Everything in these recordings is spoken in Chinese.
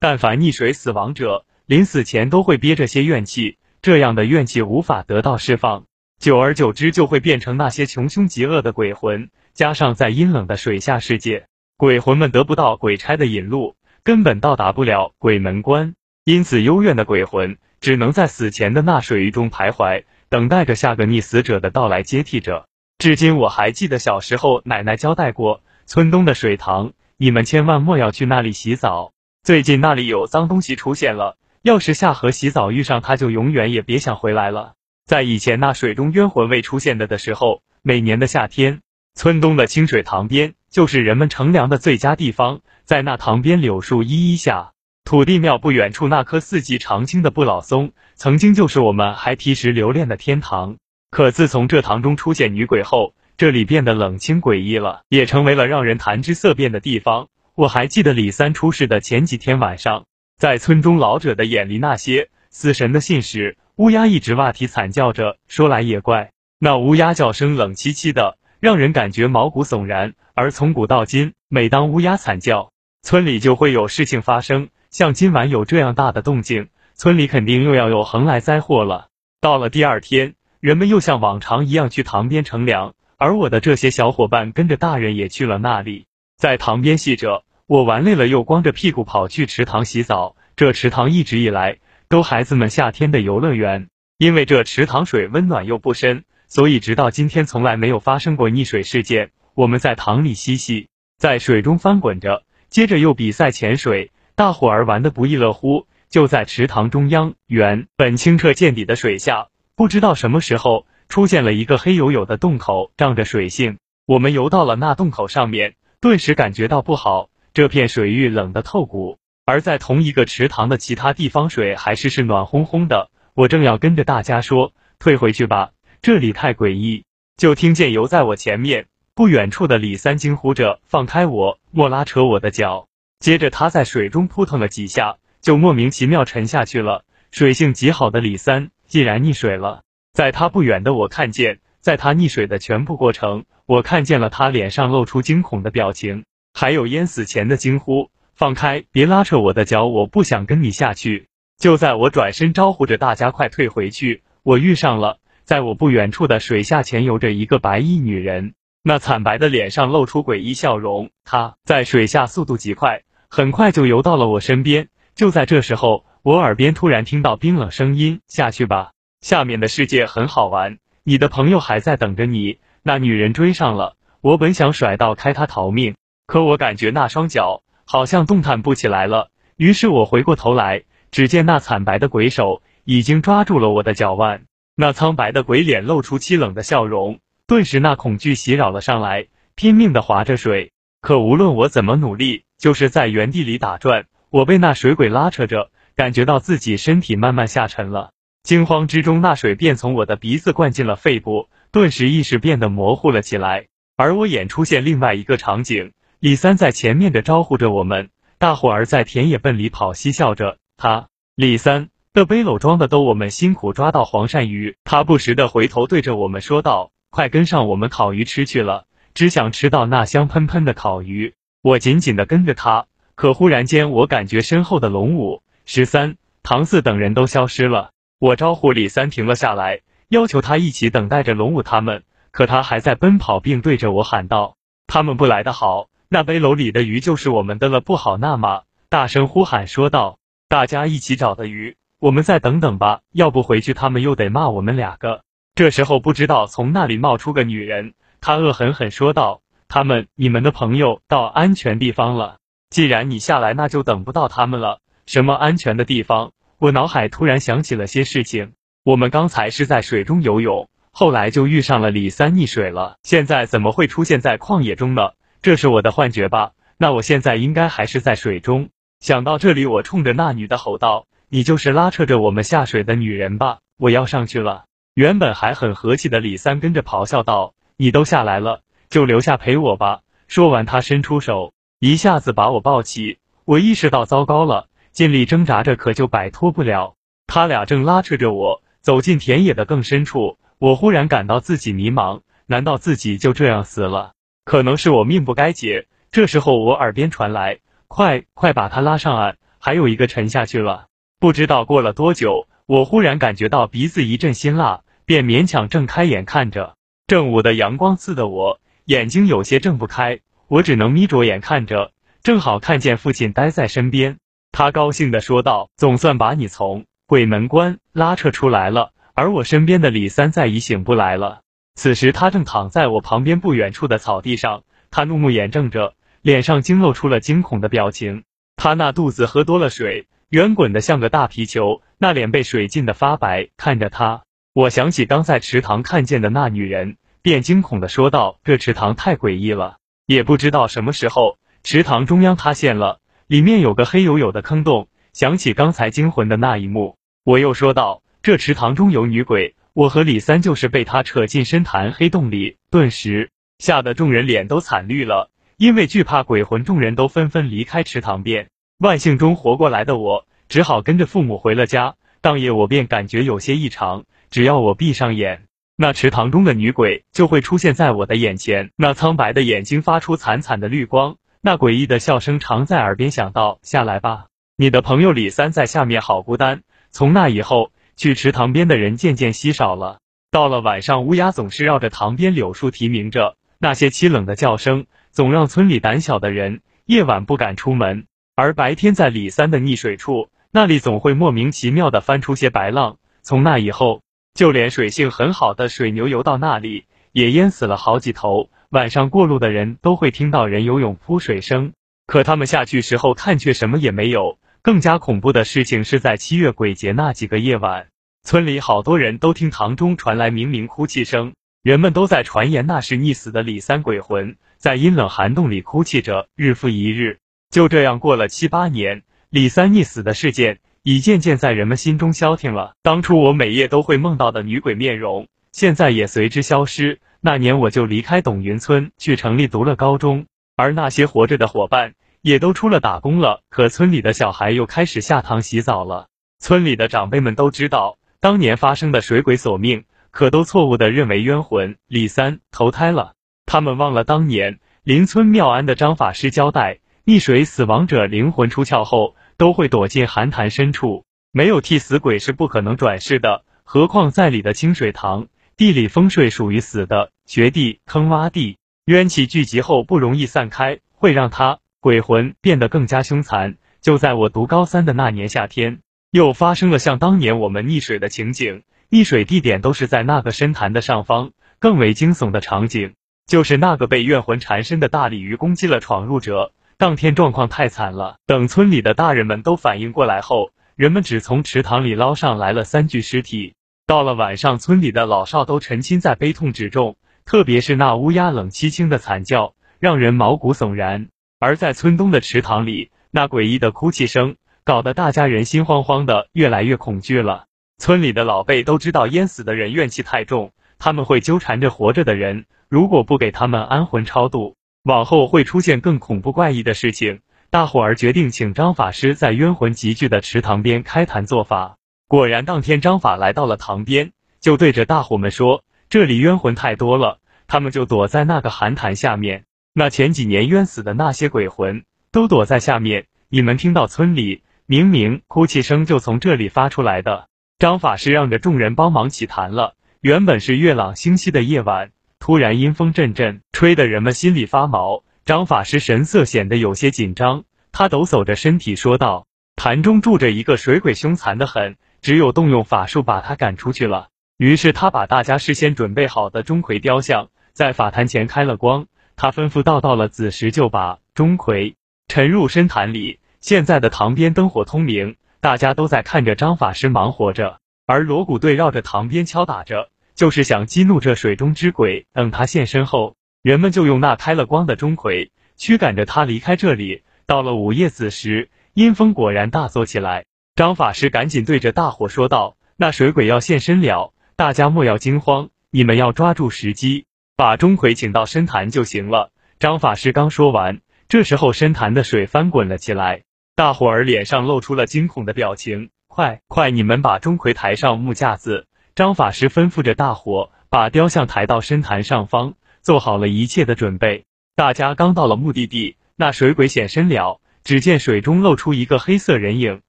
但凡溺水死亡者，临死前都会憋着些怨气，这样的怨气无法得到释放，久而久之就会变成那些穷凶极恶的鬼魂。加上在阴冷的水下世界，鬼魂们得不到鬼差的引路，根本到达不了鬼门关，因此幽怨的鬼魂只能在死前的那水域中徘徊，等待着下个溺死者的到来接替者。至今我还记得小时候奶奶交代过，村东的水塘，你们千万莫要去那里洗澡，最近那里有脏东西出现了。要是下河洗澡遇上他，就永远也别想回来了。在以前那水中冤魂未出现的的时候，每年的夏天，村东的清水塘边就是人们乘凉的最佳地方。在那塘边柳树依依下，土地庙不远处那棵四季常青的不老松，曾经就是我们孩提时留恋的天堂。可自从这塘中出现女鬼后，这里变得冷清诡异了，也成为了让人谈之色变的地方。我还记得李三出事的前几天晚上。在村中老者的眼里，那些死神的信使乌鸦一直哇啼惨叫着。说来也怪，那乌鸦叫声冷凄凄的，让人感觉毛骨悚然。而从古到今，每当乌鸦惨叫，村里就会有事情发生。像今晚有这样大的动静，村里肯定又要有横来灾祸了。到了第二天，人们又像往常一样去塘边乘凉，而我的这些小伙伴跟着大人也去了那里，在塘边戏着。我玩累了，又光着屁股跑去池塘洗澡。这池塘一直以来都孩子们夏天的游乐园，因为这池塘水温暖又不深，所以直到今天从来没有发生过溺水事件。我们在塘里嬉戏，在水中翻滚着，接着又比赛潜水，大伙儿玩得不亦乐乎。就在池塘中央，原本清澈见底的水下，不知道什么时候出现了一个黑黝黝的洞口，仗着水性，我们游到了那洞口上面，顿时感觉到不好。这片水域冷得透骨，而在同一个池塘的其他地方，水还是是暖烘烘的。我正要跟着大家说退回去吧，这里太诡异，就听见游在我前面不远处的李三惊呼着：“放开我，莫拉扯我的脚！”接着他在水中扑腾了几下，就莫名其妙沉下去了。水性极好的李三竟然溺水了。在他不远的，我看见，在他溺水的全部过程，我看见了他脸上露出惊恐的表情。还有淹死前的惊呼：“放开，别拉扯我的脚，我不想跟你下去。”就在我转身招呼着大家快退回去，我遇上了，在我不远处的水下潜游着一个白衣女人，那惨白的脸上露出诡异笑容。她在水下速度极快，很快就游到了我身边。就在这时候，我耳边突然听到冰冷声音：“下去吧，下面的世界很好玩，你的朋友还在等着你。”那女人追上了我，本想甩到开她逃命。可我感觉那双脚好像动弹不起来了，于是我回过头来，只见那惨白的鬼手已经抓住了我的脚腕，那苍白的鬼脸露出凄冷的笑容，顿时那恐惧袭扰了上来，拼命的划着水。可无论我怎么努力，就是在原地里打转，我被那水鬼拉扯着，感觉到自己身体慢慢下沉了。惊慌之中，那水便从我的鼻子灌进了肺部，顿时意识变得模糊了起来，而我眼出现另外一个场景。李三在前面的招呼着我们，大伙儿在田野奔里跑，嬉笑着。他李三的背篓装的都我们辛苦抓到黄鳝鱼，他不时的回头对着我们说道：“快跟上我们烤鱼吃去了，只想吃到那香喷喷的烤鱼。”我紧紧的跟着他，可忽然间我感觉身后的龙五、十三、唐四等人都消失了。我招呼李三停了下来，要求他一起等待着龙五他们，可他还在奔跑，并对着我喊道：“他们不来的好。”那背篓里的鱼就是我们的了，不好那么大声呼喊说道：“大家一起找的鱼，我们再等等吧，要不回去他们又得骂我们两个。”这时候不知道从那里冒出个女人，她恶狠狠说道：“他们，你们的朋友到安全地方了。既然你下来，那就等不到他们了。什么安全的地方？”我脑海突然想起了些事情。我们刚才是在水中游泳，后来就遇上了李三溺水了，现在怎么会出现在旷野中呢？这是我的幻觉吧？那我现在应该还是在水中。想到这里，我冲着那女的吼道：“你就是拉扯着我们下水的女人吧？我要上去了。”原本还很和气的李三跟着咆哮道：“你都下来了，就留下陪我吧。”说完，他伸出手，一下子把我抱起。我意识到糟糕了，尽力挣扎着，可就摆脱不了。他俩正拉扯着我走进田野的更深处，我忽然感到自己迷茫，难道自己就这样死了？可能是我命不该劫。这时候我耳边传来：“快快把他拉上岸，还有一个沉下去了。不知道过了多久，我忽然感觉到鼻子一阵辛辣，便勉强睁开眼看着。正午的阳光刺得我眼睛有些睁不开，我只能眯着眼看着。正好看见父亲待在身边，他高兴地说道：“总算把你从鬼门关拉扯出来了。”而我身边的李三再已醒不来了。此时他正躺在我旁边不远处的草地上，他怒目眼睁着，脸上惊露出了惊恐的表情。他那肚子喝多了水。圆滚的像个大皮球，那脸被水浸得发白。看着他，我想起刚在池塘看见的那女人，便惊恐的说道：“这池塘太诡异了。”也不知道什么时候，池塘中央塌陷了，里面有个黑黝黝的坑洞。想起刚才惊魂的那一幕，我又说道：“这池塘中有女鬼，我和李三就是被他扯进深潭黑洞里。”顿时吓得众人脸都惨绿了，因为惧怕鬼魂，众人都纷纷离开池塘边。万幸中活过来的我，只好跟着父母回了家。当夜我便感觉有些异常，只要我闭上眼，那池塘中的女鬼就会出现在我的眼前。那苍白的眼睛发出惨惨的绿光，那诡异的笑声常在耳边响道：“下来吧，你的朋友李三在下面，好孤单。”从那以后，去池塘边的人渐渐稀少了。到了晚上，乌鸦总是绕着塘边柳树啼鸣着，那些凄冷的叫声总让村里胆小的人夜晚不敢出门。而白天在李三的溺水处，那里总会莫名其妙的翻出些白浪。从那以后，就连水性很好的水牛游到那里，也淹死了好几头。晚上过路的人都会听到人游泳扑水声，可他们下去时候看却什么也没有。更加恐怖的事情是在七月鬼节那几个夜晚，村里好多人都听堂中传来冥冥哭泣声，人们都在传言那是溺死的李三鬼魂，在阴冷寒洞里哭泣着，日复一日。就这样过了七八年，李三溺死的事件已渐渐在人们心中消停了。当初我每夜都会梦到的女鬼面容，现在也随之消失。那年我就离开董云村，去城里读了高中，而那些活着的伙伴也都出了打工了。可村里的小孩又开始下塘洗澡了。村里的长辈们都知道当年发生的水鬼索命，可都错误的认为冤魂李三投胎了。他们忘了当年邻村妙安的张法师交代。溺水死亡者灵魂出窍后，都会躲进寒潭深处，没有替死鬼是不可能转世的。何况在里的清水塘地里风水属于死的绝地坑洼地，冤气聚集后不容易散开，会让他鬼魂变得更加凶残。就在我读高三的那年夏天，又发生了像当年我们溺水的情景，溺水地点都是在那个深潭的上方。更为惊悚的场景，就是那个被怨魂缠身的大鲤鱼攻击了闯入者。当天状况太惨了，等村里的大人们都反应过来后，人们只从池塘里捞上来了三具尸体。到了晚上，村里的老少都沉浸在悲痛之中，特别是那乌鸦冷凄清的惨叫，让人毛骨悚然。而在村东的池塘里，那诡异的哭泣声，搞得大家人心慌慌的，越来越恐惧了。村里的老辈都知道淹死的人怨气太重，他们会纠缠着活着的人，如果不给他们安魂超度。往后会出现更恐怖怪异的事情，大伙儿决定请张法师在冤魂集聚的池塘边开坛做法。果然，当天张法来到了塘边，就对着大伙们说：“这里冤魂太多了，他们就躲在那个寒潭下面。那前几年冤死的那些鬼魂都躲在下面。你们听到村里明明哭泣声就从这里发出来的。”张法师让着众人帮忙起坛了。原本是月朗星稀的夜晚。突然阴风阵阵，吹得人们心里发毛。张法师神色显得有些紧张，他抖擞着身体说道：“坛中住着一个水鬼，凶残的很，只有动用法术把他赶出去了。”于是他把大家事先准备好的钟馗雕像在法坛前开了光，他吩咐道：“到了子时就把钟馗沉入深潭里。”现在的塘边灯火通明，大家都在看着张法师忙活着，而锣鼓队绕着塘边敲打着。就是想激怒这水中之鬼，等他现身后，人们就用那开了光的钟馗驱赶着他离开这里。到了午夜子时，阴风果然大作起来。张法师赶紧对着大伙说道：“那水鬼要现身了，大家莫要惊慌，你们要抓住时机，把钟馗请到深潭就行了。”张法师刚说完，这时候深潭的水翻滚了起来，大伙儿脸上露出了惊恐的表情。快快，你们把钟馗抬上木架子。张法师吩咐着大伙，把雕像抬到深潭上方，做好了一切的准备。大家刚到了目的地，那水鬼显身了。只见水中露出一个黑色人影，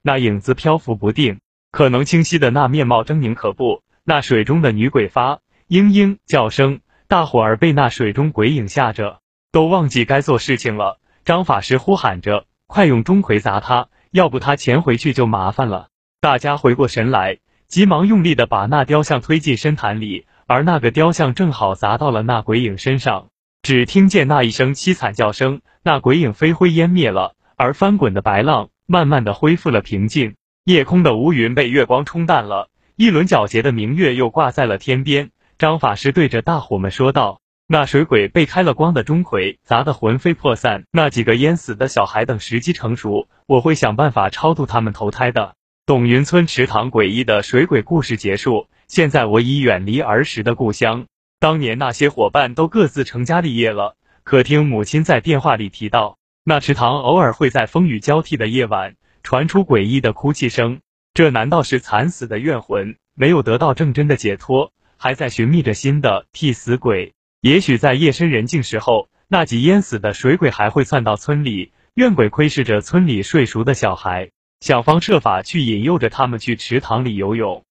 那影子漂浮不定，可能清晰的那面貌狰狞可怖。那水中的女鬼发嘤嘤叫声，大伙儿被那水中鬼影吓着，都忘记该做事情了。张法师呼喊着：“快用钟馗砸他，要不他潜回去就麻烦了。”大家回过神来，急忙用力的把那雕像推进深潭里，而那个雕像正好砸到了那鬼影身上。只听见那一声凄惨叫声，那鬼影飞灰烟灭了，而翻滚的白浪慢慢的恢复了平静，夜空的乌云被月光冲淡了。一轮皎洁的明月又挂在了天边。张法师对着大伙们说道：“那水鬼被开了光的钟馗砸得魂飞魄散，那几个淹死的小孩等时机成熟，我会想办法超度他们投胎的。”董云村池塘诡异的水鬼故事结束。现在我已远离儿时的故乡，当年那些伙伴都各自成家立业了。可听母亲在电话里提到，那池塘偶尔会在风雨交替的夜晚传出诡异的哭泣声。这难道是惨死的怨魂没有得到正真的解脱，还在寻觅着新的替死鬼？也许在夜深人静时候，那几淹死的水鬼还会窜到村里，怨鬼窥视着村里睡熟的小孩，想方设法去引诱着他们去池塘里游泳。